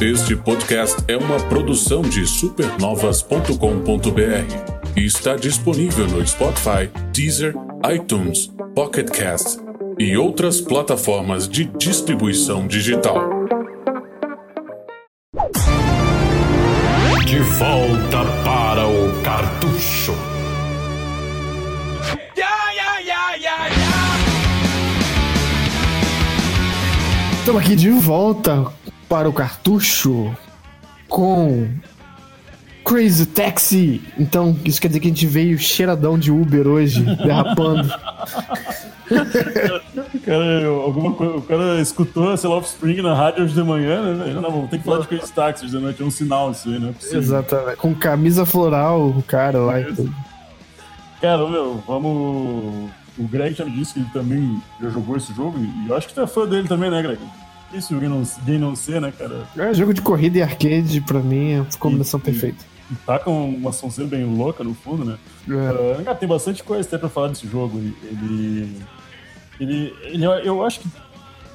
Este podcast é uma produção de supernovas.com.br e está disponível no Spotify, Deezer, iTunes, Pocket Cast e outras plataformas de distribuição digital. De volta para o cartucho. Estamos aqui de volta para o cartucho com Crazy Taxi. Então, isso quer dizer que a gente veio cheiradão de Uber hoje, derrapando. cara, alguma coisa, o cara escutou, sei lá, Offspring na rádio hoje de manhã, né? Não, vamos ter que falar de Crazy Taxi hoje de noite, é um sinal isso aí, né? Exatamente. Com camisa floral, o cara lá. e tudo. Cara, meu, vamos. O Greg já me disse que ele também já jogou esse jogo, e eu acho que tu é fã dele também, né, Greg? Isso, alguém não, não ser, né, cara? É, jogo de corrida e arcade, pra mim, é a combinação E- perfeita. E tá com uma sonzeira bem louca no fundo, né? É. Ah, cara, tem bastante coisa até pra falar desse jogo. Ele. Ele. ele eu acho que.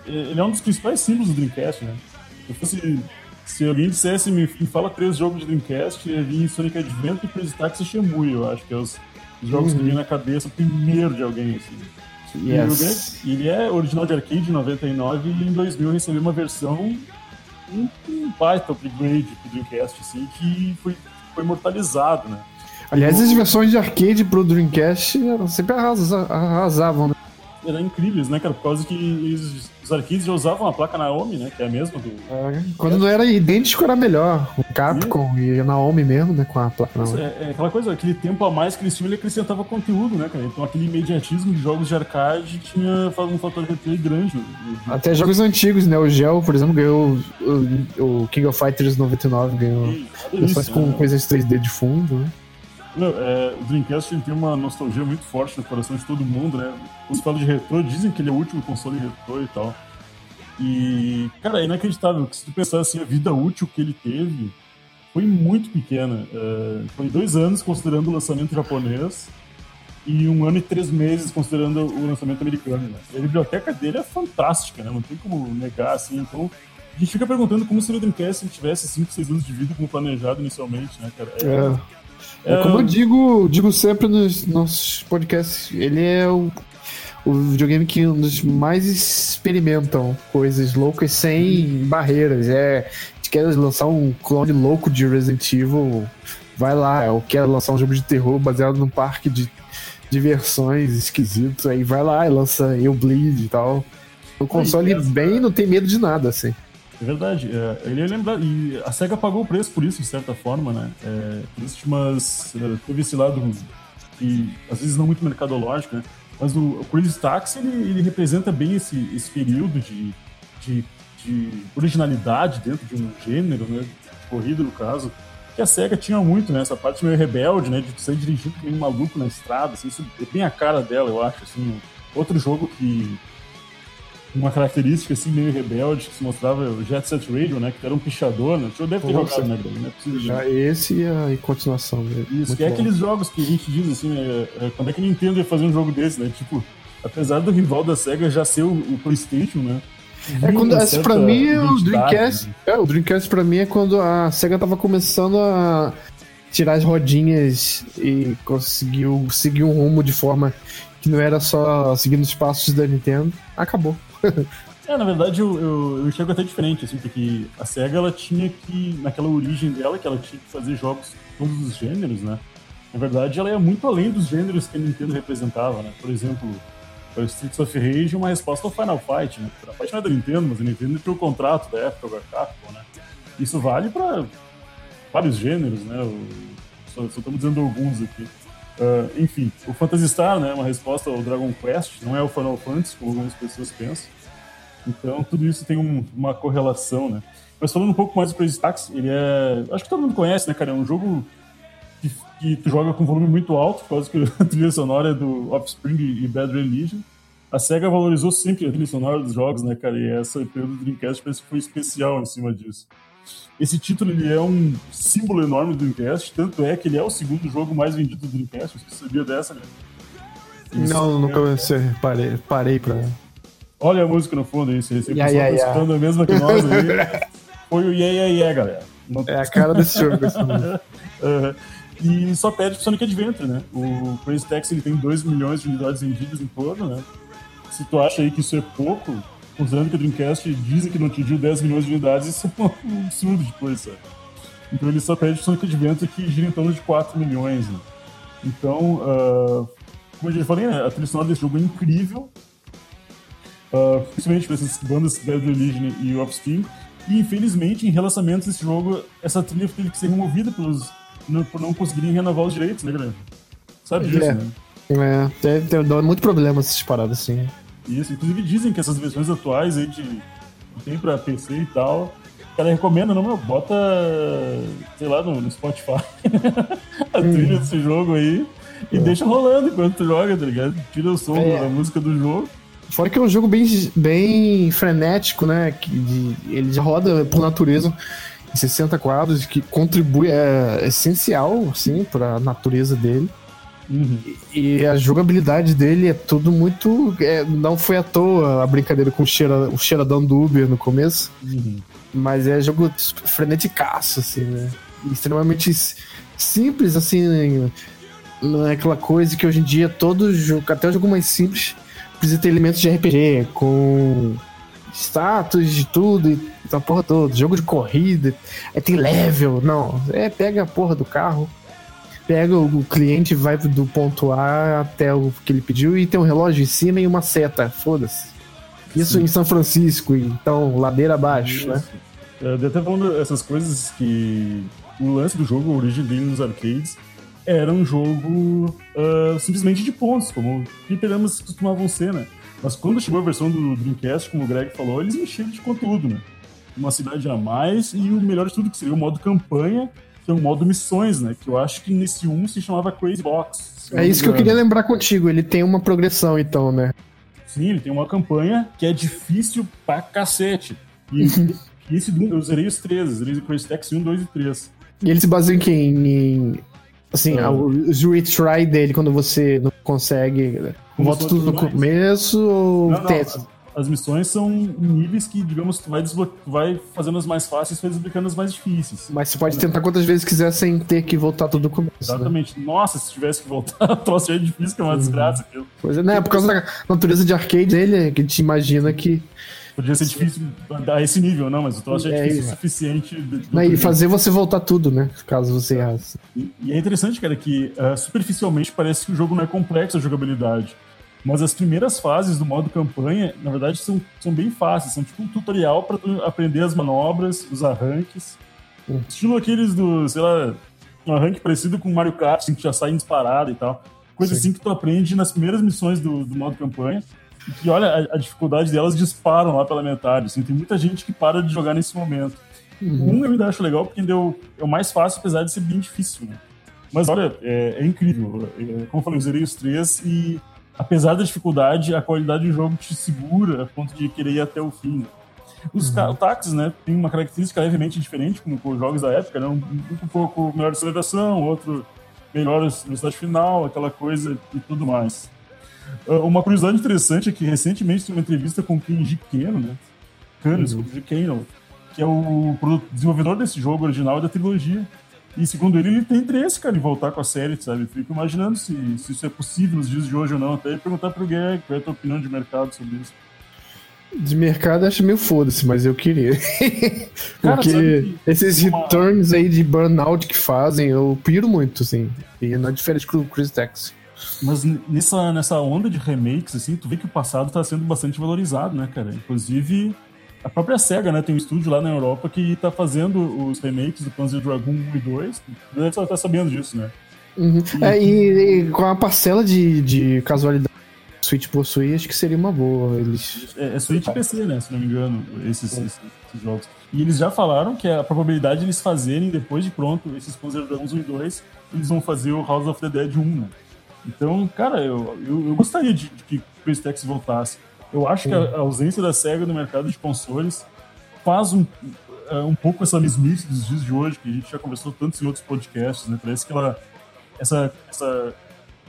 Ele é um dos principais símbolos do Dreamcast, né? Se, eu fosse, se alguém dissesse, me, me fala três jogos de Dreamcast, ia vir Sonic Adventure, Crazy Taxi e Shenmue, eu acho que é os, os jogos que vêm na cabeça primeiro de alguém, assim. Yes. Ele é original de arcade em 99 e em 2000 recebeu uma versão, um, um baita upgrade pro Dreamcast, assim, que foi, foi imortalizado, né? Aliás, as versões de arcade pro Dreamcast sempre arrasa- arrasavam, né? Eram incríveis, né, cara? Por causa que eles- os arcades já usavam a placa Naomi, né? Que é a mesma do. Quando não era idêntico, era melhor. O Capcom e a Naomi mesmo, né? Com a placa Naomi. É, é aquela coisa, aquele tempo a mais que eles tinham, ele acrescentava conteúdo, né, cara? Então aquele imediatismo de jogos de arcade tinha um fator de replay grande. Até jogos antigos, né? O Gel, por exemplo, ganhou o, o King of Fighters 99, ganhou Nada versões com né? coisas 3D de fundo, né? Meu, é, o Dreamcast tem uma nostalgia muito forte no coração de todo mundo, né? Os falam de retrô, dizem que ele é o último console retrô e tal. E, cara, é inacreditável se tu pensar assim, a vida útil que ele teve foi muito pequena. É, foi dois anos considerando o lançamento japonês e um ano e três meses considerando o lançamento americano. Né? A biblioteca dele é fantástica, né? Não tem como negar, assim. Então, a gente fica perguntando como seria o Dreamcast se ele tivesse 5, 6 anos de vida como planejado inicialmente, né, cara? É. É, como eu digo, digo sempre nos nossos podcasts, ele é o, o videogame que um dos mais experimentam coisas loucas sem barreiras. É, se quer lançar um clone louco de Resident Evil, vai lá. Ou quer lançar um jogo de terror baseado num parque de diversões esquisitos, aí vai lá e lança Eu Bleed e tal. O console é. bem não tem medo de nada, assim. É verdade. É, ele é lembrado. E a SEGA pagou o preço por isso, de certa forma, né? É, existe umas. é, Teve esse lado que às vezes não muito mercadológico, né? Mas o, o Crazy Taxi ele, ele representa bem esse, esse período de, de, de originalidade dentro de um gênero, né? De corrida, no caso. Que a SEGA tinha muito, né? Essa parte meio rebelde, né? De que nem um maluco na estrada, assim, isso é bem a cara dela, eu acho, assim. Outro jogo que uma característica assim meio rebelde que se mostrava o Jet Set Radio, né? Que era um pichador, né? O senhor deve ter Nossa. jogado, né? Não é possível. Já esse e a continuação dele. Isso, que é bom. aqueles jogos que a gente diz assim, né? é, quando é que a Nintendo ia fazer um jogo desse, né? Tipo, apesar do rival da SEGA já ser o, o PlayStation, né? É quando certa pra mim é o Dreamcast. né? É, o Dreamcast pra mim é quando a SEGA tava começando a tirar as rodinhas e conseguiu seguir um rumo de forma que não era só seguindo os passos da Nintendo. Acabou. É, na verdade, eu, eu, eu enxergo até diferente, assim, porque a SEGA, ela tinha que, naquela origem dela, que ela tinha que fazer jogos todos os gêneros, né? Na verdade, ela é muito além dos gêneros que a Nintendo representava, né? Por exemplo, o Streets of Rage é uma resposta ao Final Fight, né? Final Fight não é da Nintendo, mas a Nintendo tinha o contrato da época com a Capcom, né? Isso vale para vários gêneros, né? Só, só estamos dizendo alguns aqui. Ah, enfim, o Phantasy Star, né? é Uma resposta ao Dragon Quest, não é o Final Fantasy, como algumas pessoas pensam. Então, tudo isso tem um- uma correlação, né? Mas falando um pouco mais do Crazy Taxi, ele é... Acho que todo mundo conhece, né, cara? É um jogo que, que tu joga com volume muito alto, por causa que a trilha sonora é do Offspring e Bad Religion. A SEGA valorizou sempre a trilha sonora dos jogos, né, cara? E essa período do Dreamcast parece que foi especial em cima disso. Esse título ele é um símbolo enorme do Dreamcast, tanto é que ele é o segundo jogo mais vendido do Dreamcast. Você sabia dessa, né? Isso não, é- nunca sei, parei, parei pra. Olha a música no fundo aí, você tá ya. escutando a mesma que nós aí. foi o Yeah Yeah Yeah, galera. É a cara desse jogo. Assim. uh, e só pede pro Sonic Adventure, né? O Crazy Taxi ele tem 2 milhões de unidades vendidas em todo, né? Se tu acha aí que isso é pouco, considerando que o Dreamcast dizem que não atingiu 10 milhões de unidades, isso é um absurdo de coisa, sabe? Então ele só pede pro Sonic Adventure que gira em torno de 4 milhões, né? Então, uh, como eu já falei, né? a trilha sonora desse jogo é incrível, uh, principalmente para essas bandas Bad Religion e Offspring, e infelizmente, em relacionamentos desse jogo, essa trilha teve que ser removida pelos, não, por não conseguirem renovar os direitos, né, galera? Sabe disso, é. né? É, tem, tem, dá muito problema essas paradas assim. Isso, inclusive dizem que essas versões atuais aí de. tem pra PC e tal. O cara recomenda, não, meu, bota, sei lá, no, no Spotify a trilha desse jogo aí e é. deixa rolando enquanto tu joga, tá ligado? Tira o som é. da música do jogo. Fora que é um jogo bem, bem frenético, né? Que de, ele roda por natureza em 60 quadros, que contribui, é essencial, assim, pra natureza dele. Uhum. E a jogabilidade dele é tudo muito. É, não foi à toa a brincadeira com o, cheira, o cheiradão do Uber no começo. Uhum. Mas é jogo freneticaço, assim, né? Extremamente simples, assim. Não é aquela coisa que hoje em dia todo jogo, até o jogo mais simples, precisa ter elementos de RPG, com status de tudo e essa porra toda. Jogo de corrida, é tem level. Não, é pega a porra do carro pega o cliente, vai do ponto A até o que ele pediu e tem um relógio em cima e uma seta. Foda-se. Isso Sim. em São Francisco, então, ladeira abaixo, né? É, até falando essas coisas que o lance do jogo, a origem dele nos arcades, era um jogo uh, simplesmente de pontos, como fliperamas costumavam ser, né? Mas quando chegou a versão do Dreamcast, como o Greg falou, eles encheram de conteúdo, né? Uma cidade a mais e o melhor de tudo, que seria o modo campanha, é um modo missões, né? Que eu acho que nesse 1 se chamava Crazy Box. É isso que eu queria lembrar contigo, ele tem uma progressão então, né? Sim, ele tem uma campanha que é difícil pra cacete. E esse eu zerei os três, zerei o Crazy Taxi 1, 2 e 3. E ele se baseia em quem? Em, assim, ah. os retry dele quando você não consegue. Volta tudo no começo ou não, não, as missões são níveis que, digamos, tu vai, tu vai fazendo as mais fáceis e vai desbloqueando as mais difíceis. Mas você pode tentar quantas vezes quiser sem ter que voltar tudo do começo. Né? Exatamente. Né? Nossa, se tivesse que voltar, o troço é difícil, que é uma uhum. desgraça. Aquilo. Pois é, né? Por causa da natureza de arcade dele, que a gente imagina que. Podia ser difícil a esse nível, não, mas o troço é, é difícil o suficiente. Do, do e fazer você voltar tudo, né? Caso você errasse. E, e é interessante, cara, que uh, superficialmente parece que o jogo não é complexo a jogabilidade. Mas as primeiras fases do modo campanha, na verdade, são, são bem fáceis. São tipo um tutorial para aprender as manobras, os arranques. Uhum. Estilo aqueles do, sei lá, um arranque parecido com Mario Kart, assim, que já sai disparado e tal. Coisa Sim. assim que tu aprende nas primeiras missões do, do modo campanha. E que, olha, a, a, dificuldade delas disparam lá pela metade. Assim, tem muita gente que para de jogar nesse momento. Uhum. Um eu ainda acho legal porque deu, é o mais fácil, apesar de ser bem difícil. Né? Mas olha, é, é incrível. É, como eu falei, eu zerei os três e apesar da dificuldade, a qualidade do jogo te segura a ponto de querer ir até o fim. Os uhum. táxis, né, tem uma característica levemente diferente com, com os jogos da época, né? Um, um pouco melhor aceleração, outro melhor velocidade final, aquela coisa e tudo mais. Uh, uma curiosidade interessante é que recentemente tem uma entrevista com o Kenji Keno, né? Kano, uhum. Keno, que é o desenvolvedor desse jogo original da trilogia. E segundo ele, ele tem interesse, cara, em voltar com a série, sabe? Fico imaginando se, se isso é possível nos dias de hoje ou não. Até perguntar pro Greg qual é a tua opinião de mercado sobre isso. De mercado acho meio foda-se, mas eu queria. Porque esses uma... returns aí de burnout que fazem, eu piro muito, assim. E não é diferente com o Chris Tex. Mas nessa, nessa onda de remakes, assim, tu vê que o passado tá sendo bastante valorizado, né, cara? Inclusive, a própria SEGA, né, tem um estúdio lá na Europa que tá fazendo os remakes do Panzer Dragoon 1 e 2. Deve estar tá sabendo disso, né? Uhum. E, é, e, e, com a parcela de, de casualidade que o Switch possui, acho que seria uma boa. Eles... É, é Switch e PC, né? Se não me engano, esses, esses, esses, jogos. E eles já falaram que a probabilidade de eles fazerem, depois de pronto, esses Panzer Dragons 1 e 2, eles vão fazer o House of the Dead 1, né? Então, cara, eu, eu, eu gostaria de, de que o PlayStation voltasse. Eu acho que a, ausência da SEGA no mercado de consoles faz um, é, um pouco essa mesmice dos dias de hoje, que a gente já conversou tanto em outros podcasts, né? Parece que ela, essa, essa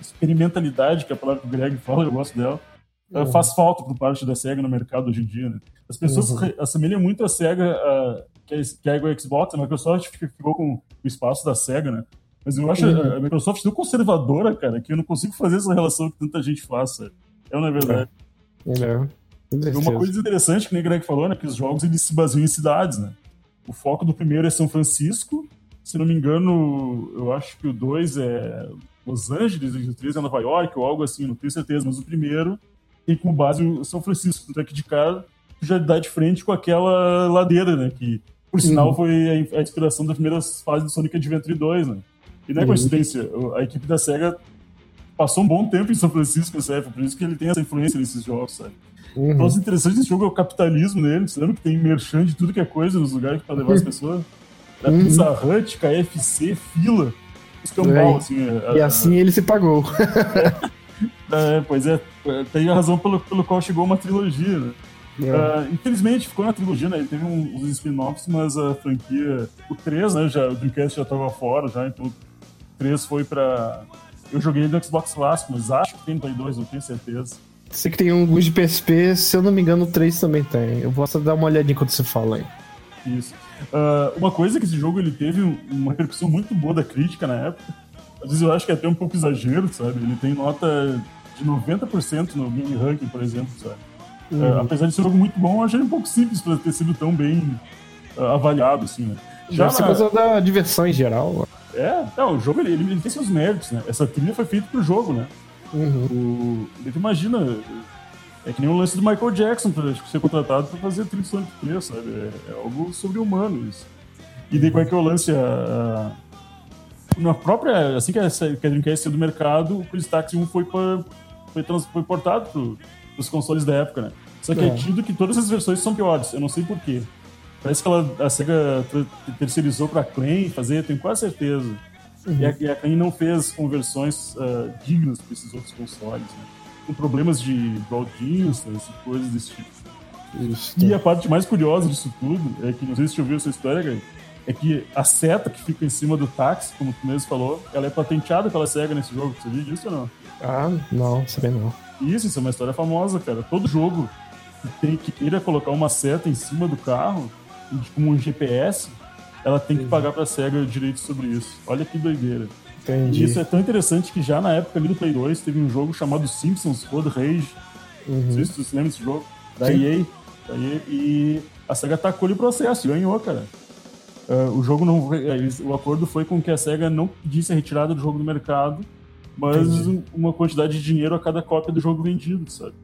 experimentalidade, que é a palavra que o Greg fala, eu gosto dela, uhum. faz falta por parte da SEGA no mercado hoje em dia, né? As pessoas uhum. assemelham muito a SEGA, uh, que, é, que é o Xbox, a Microsoft ficou com o espaço da SEGA, né? Mas eu acho uhum. a Microsoft tão conservadora, cara, que eu não consigo fazer essa relação que tanta gente faça. É uma verdade. É. é. Uma coisa interessante que nem o Greg falou, né? Que os jogos eles se baseiam em cidades, né? O foco do primeiro é São Francisco. Se não me engano, eu acho que o 2 é Los Angeles, o 3 é Nova York, ou algo assim, não tenho certeza, mas o primeiro tem como base o São Francisco. Tanto é que de cara já dá de frente com aquela ladeira, né? Que, por sinal, uhum. foi a, inspiração das primeiras fases do Sonic Adventure 2, né? E não é uhum. coincidência, a equipe da SEGA passou um bom tempo em São Francisco, sabe? Por isso que ele tem essa influência nesses jogos, sabe? Uhum. Então, o interessante desse jogo é o capitalismo nele. Você lembra que tem merchan de tudo que é coisa nos lugares para levar as uhum. pessoas? Da uhum. Pizza Hut, KFC, fila. Escambau, é. assim. É, e assim ele se pagou. é, pois é, tem a razão pelo, pelo qual chegou uma trilogia, né? Uh, infelizmente ficou na trilogia, né? Ele teve um, uns spin-offs, mas a franquia. O 3, né? Já, o Dreamcast já tava fora, já, então o 3 foi pra. Eu joguei no Xbox clássico, mas acho que tem Play 2, não tenho certeza. Sei que tem alguns de PSP, se eu não me engano, o 3 também tem. Eu vou só dar uma olhadinha enquanto você fala aí. Isso. Uh, uma coisa que esse jogo ele teve uma repercussão muito boa da crítica na época. Às vezes eu acho que é até um pouco exagero, sabe? Ele tem nota de 90% no Game Ranking, por exemplo, sabe? Uhum. É, apesar de ser um jogo muito bom, eu achei um pouco simples para ter sido tão bem uh, avaliado, assim, né? Já Deve na... coisa da diversão em geral. É, não, o jogo ele, ele, tem seus méritos, né? Essa trilha foi feita pro jogo, né? Uhum. O, ele imagina, é que nem o lance do Michael Jackson pra ser contratado para fazer trilha Sonic 3, sabe? É, é, algo sobre-humano isso. E daí qual é que é o lance? A, a, na própria, assim que a, que a Dreamcast saiu do mercado, o Chris Taxi 1 foi, pra, foi, trans, foi portado pro, pros consoles da época, né? Só que é. é tido que todas as versões são piores, eu não sei porquê. Parece que ela, a SEGA terceirizou pra Clan fazer, tenho quase certeza. Uhum. E, a, e a Clan não fez conversões uh, dignas para esses outros consoles, né? Com problemas de broad distance e coisas desse tipo. Isso. E a parte mais curiosa disso tudo é que, não sei se você ouviu essa história, Gary, é que a seta que fica em cima do táxi, como tu mesmo falou, ela é patenteada pela SEGA nesse jogo. Você viu disso ou não? Ah, não, sabia não. Isso, isso é uma história famosa, cara. Todo jogo que, tem, que queira colocar uma seta em cima do carro, como um GPS, ela tem que pagar pra SEGA direito sobre isso. Olha que doideira. Entendi. E isso é tão interessante que já na época ali do Play 2 teve um jogo chamado Simpsons Road Rage. Uhum. Não sei se você lembra desse jogo. Da EA, da EA. E a SEGA atacou o processo ganhou, cara. Uh, o jogo não. O acordo foi com que a SEGA não pedisse a retirada do jogo do mercado mas Entendi. uma quantidade de dinheiro a cada cópia do jogo vendido, sabe?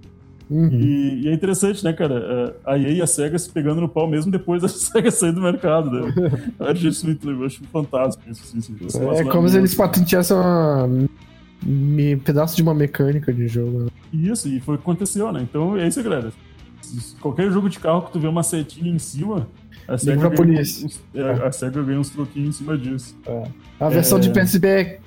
Uhum. E, e, é interessante, né, cara? A EA e a SEGA se pegando no pau mesmo depois da SEGA sair do mercado, né? Eu acho isso muito eu acho fantástico. Isso, isso, isso, é como se eles patenteassem um pedaço de uma mecânica de jogo. Né? Isso, e foi o que aconteceu, né? Então é isso, galera. Qualquer jogo de carro que tu vê uma setinha em cima, a SEGA, ganha uns, é, a SEGA ganha uns troquinhos em cima disso. É. A versão de é. PSP é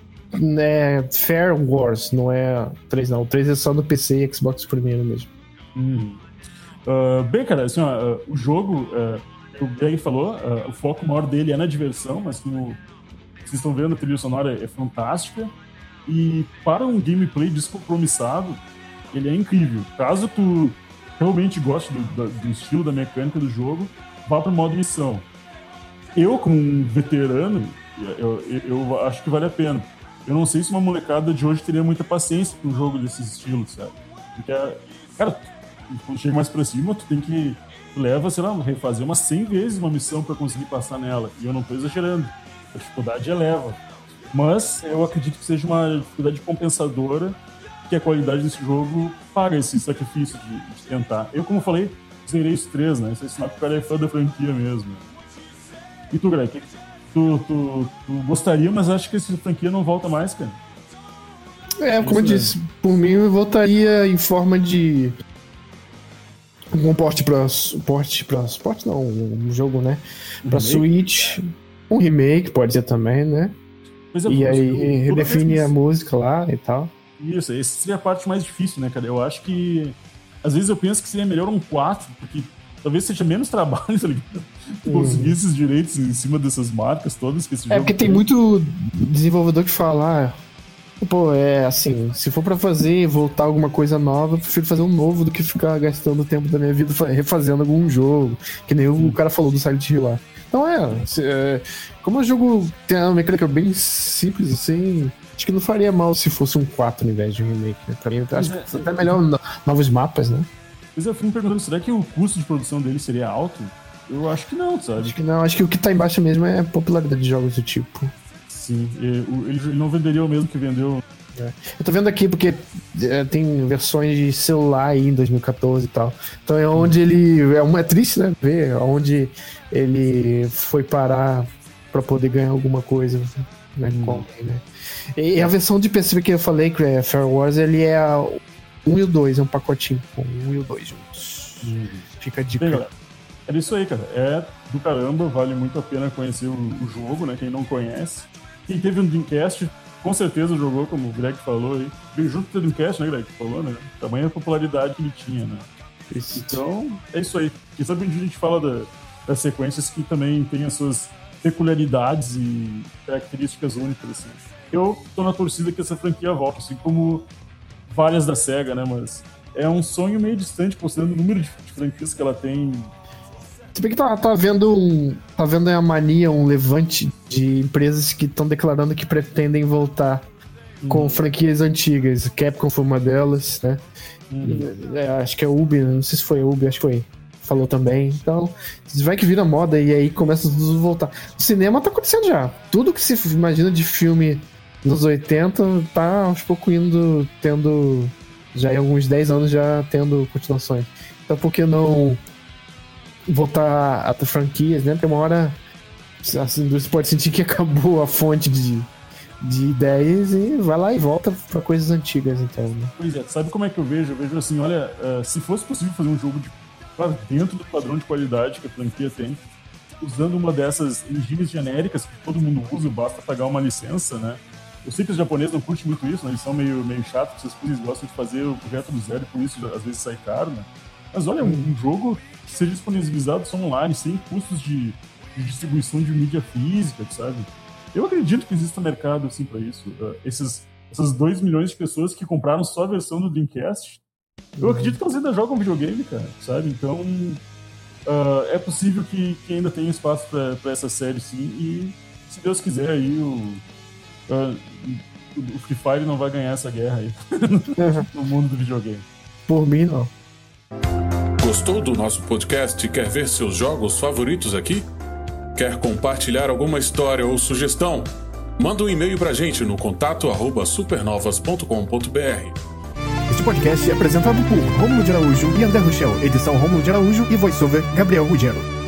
é Fair Wars, não é 3 não. O 3 é só no PC e Xbox primeiro mesmo. Uh, bem, cara, assim, ó, uh, o jogo, uh, o Greg falou, o foco maior dele é na diversão, mas como vocês estão vendo, a trilha sonora é, fantástica. E para um gameplay descompromissado, ele é incrível. Caso tu realmente goste do, do estilo, da mecânica do jogo, vá para o modo missão. Eu, como um veterano, eu, eu, eu acho que vale a pena eu não sei se uma molecada de hoje teria muita paciência com um jogo desses estilos, sabe? Porque, cara, quando chega mais pra cima, tu tem que. Leva, sei lá, refazer umas 100 vezes uma missão para conseguir passar nela. E eu não tô exagerando. A dificuldade eleva. Mas eu acredito que seja uma dificuldade compensadora que a qualidade desse jogo paga esse sacrifício de, de tentar. Eu, como falei, zerei os três, né? Isso é sinal que o cara é fã da franquia mesmo. E tu, Greg, o que tu, tu, tu, gostaria, mas acho que essa franquia não volta mais, cara. É, como eu disse, por mim eu voltaria em forma de um porte para porte para porte não, um jogo, né? Para Switch, um remake pode ser também, né? É, e aí redefine a música lá e tal. Isso, essa seria a parte mais difícil, né, cara? Eu acho que às vezes eu penso que seria melhor um 4, porque talvez seja menos trabalho, tá ligado? Uhum. Conseguir esses direitos em cima dessas marcas todas que esse É porque tem muito desenvolvedor que fala, ah, Pô, é assim, se for pra fazer voltar alguma coisa nova, eu prefiro fazer um novo do que ficar gastando tempo da minha vida refazendo algum jogo. Que nem o cara falou do Silent Hill lá. Então é, se, é como o jogo tem uma mecânica bem simples assim, acho que não faria mal se fosse um 4 ao invés de um remake. Né? Pra mim, acho que até melhor novos mapas, né? Mas eu fui me perguntando, será que o custo de produção dele seria alto? Eu acho que não, sabe? Acho que não, acho que o que tá embaixo mesmo é a popularidade de jogos do tipo. Sim, ele não venderia o mesmo que vendeu. É. Eu tô vendo aqui porque é, tem versões de celular aí em 2014 e tal. Então é onde ele. É, uma, é triste, né? Ver onde ele foi parar pra poder ganhar alguma coisa. Né, hum. né? E a versão de PC que eu falei, que é Fair Wars, ele é 1 e o 2, é um pacotinho com 1 e o 2 juntos. Hum. Fica a dica. Bem, é isso aí, cara. É do caramba, vale muito a pena conhecer o, o jogo, né? Quem não conhece. Quem teve um Dreamcast, com certeza jogou, como o Greg falou aí. Veio junto com o Dreamcast, né, Greg? Falou, né? Tamanha popularidade que ele tinha, né? Isso. Então, é isso aí. Quem sabe um dia a gente fala da, das sequências que também tem as suas peculiaridades e características únicas, assim. Eu tô na torcida que essa franquia volte, assim como várias da SEGA, né? Mas é um sonho meio distante, considerando o número de, franquias que ela tem se bem que tá, tá vendo um. Tá vendo a mania, um levante de empresas que estão declarando que pretendem voltar uhum. com franquias antigas. Capcom foi uma delas, né? Uhum. É, acho que é Ubi, não sei se foi Ubi, acho que foi. Falou também. Então, vai que vira moda e aí começa tudo a voltar. O cinema tá acontecendo já. Tudo que se imagina de filme dos 80 tá aos poucos indo, tendo. Já em alguns 10 anos já tendo continuações. Então por que não voltar a ter franquias, né? Porque uma hora a indústria pode sentir que acabou a fonte de, de ideias e vai lá e volta para coisas antigas, então. Né? Pois é, sabe como é que eu vejo? Eu vejo assim, olha, uh, se fosse possível fazer um jogo de, dentro do padrão de qualidade que a franquia tem, usando uma dessas engines genéricas que todo mundo usa, basta pagar uma licença, né? Eu sei que os japoneses não curtem muito isso, né? Eles são meio, meio chatos, eles gostam de fazer o projeto do zero e por isso às vezes sai caro, né? Mas olha, um, jogo que seja disponibilizado só online, sem custos de, de, distribuição de mídia física, sabe? Eu acredito que exista mercado assim para isso. Uh, esses, essas 2 milhões de pessoas que compraram só a versão do Dreamcast, eu acredito que elas ainda jogam videogame, cara, sabe? Então, uh, é possível que, que, ainda tenha espaço para essa série, sim. E, se Deus quiser, aí o, uh, o Free Fire não vai ganhar essa guerra aí no mundo do videogame. Por mim, não. Gostou do nosso podcast e quer ver seus jogos favoritos aqui? Quer compartilhar alguma história ou sugestão? Manda um e-mail pra gente no contato supernovas.com.br. Este podcast é apresentado por Romulo de Araújo e André Rochel, edição Romulo de Araújo e voiceover Gabriel Ruggiero.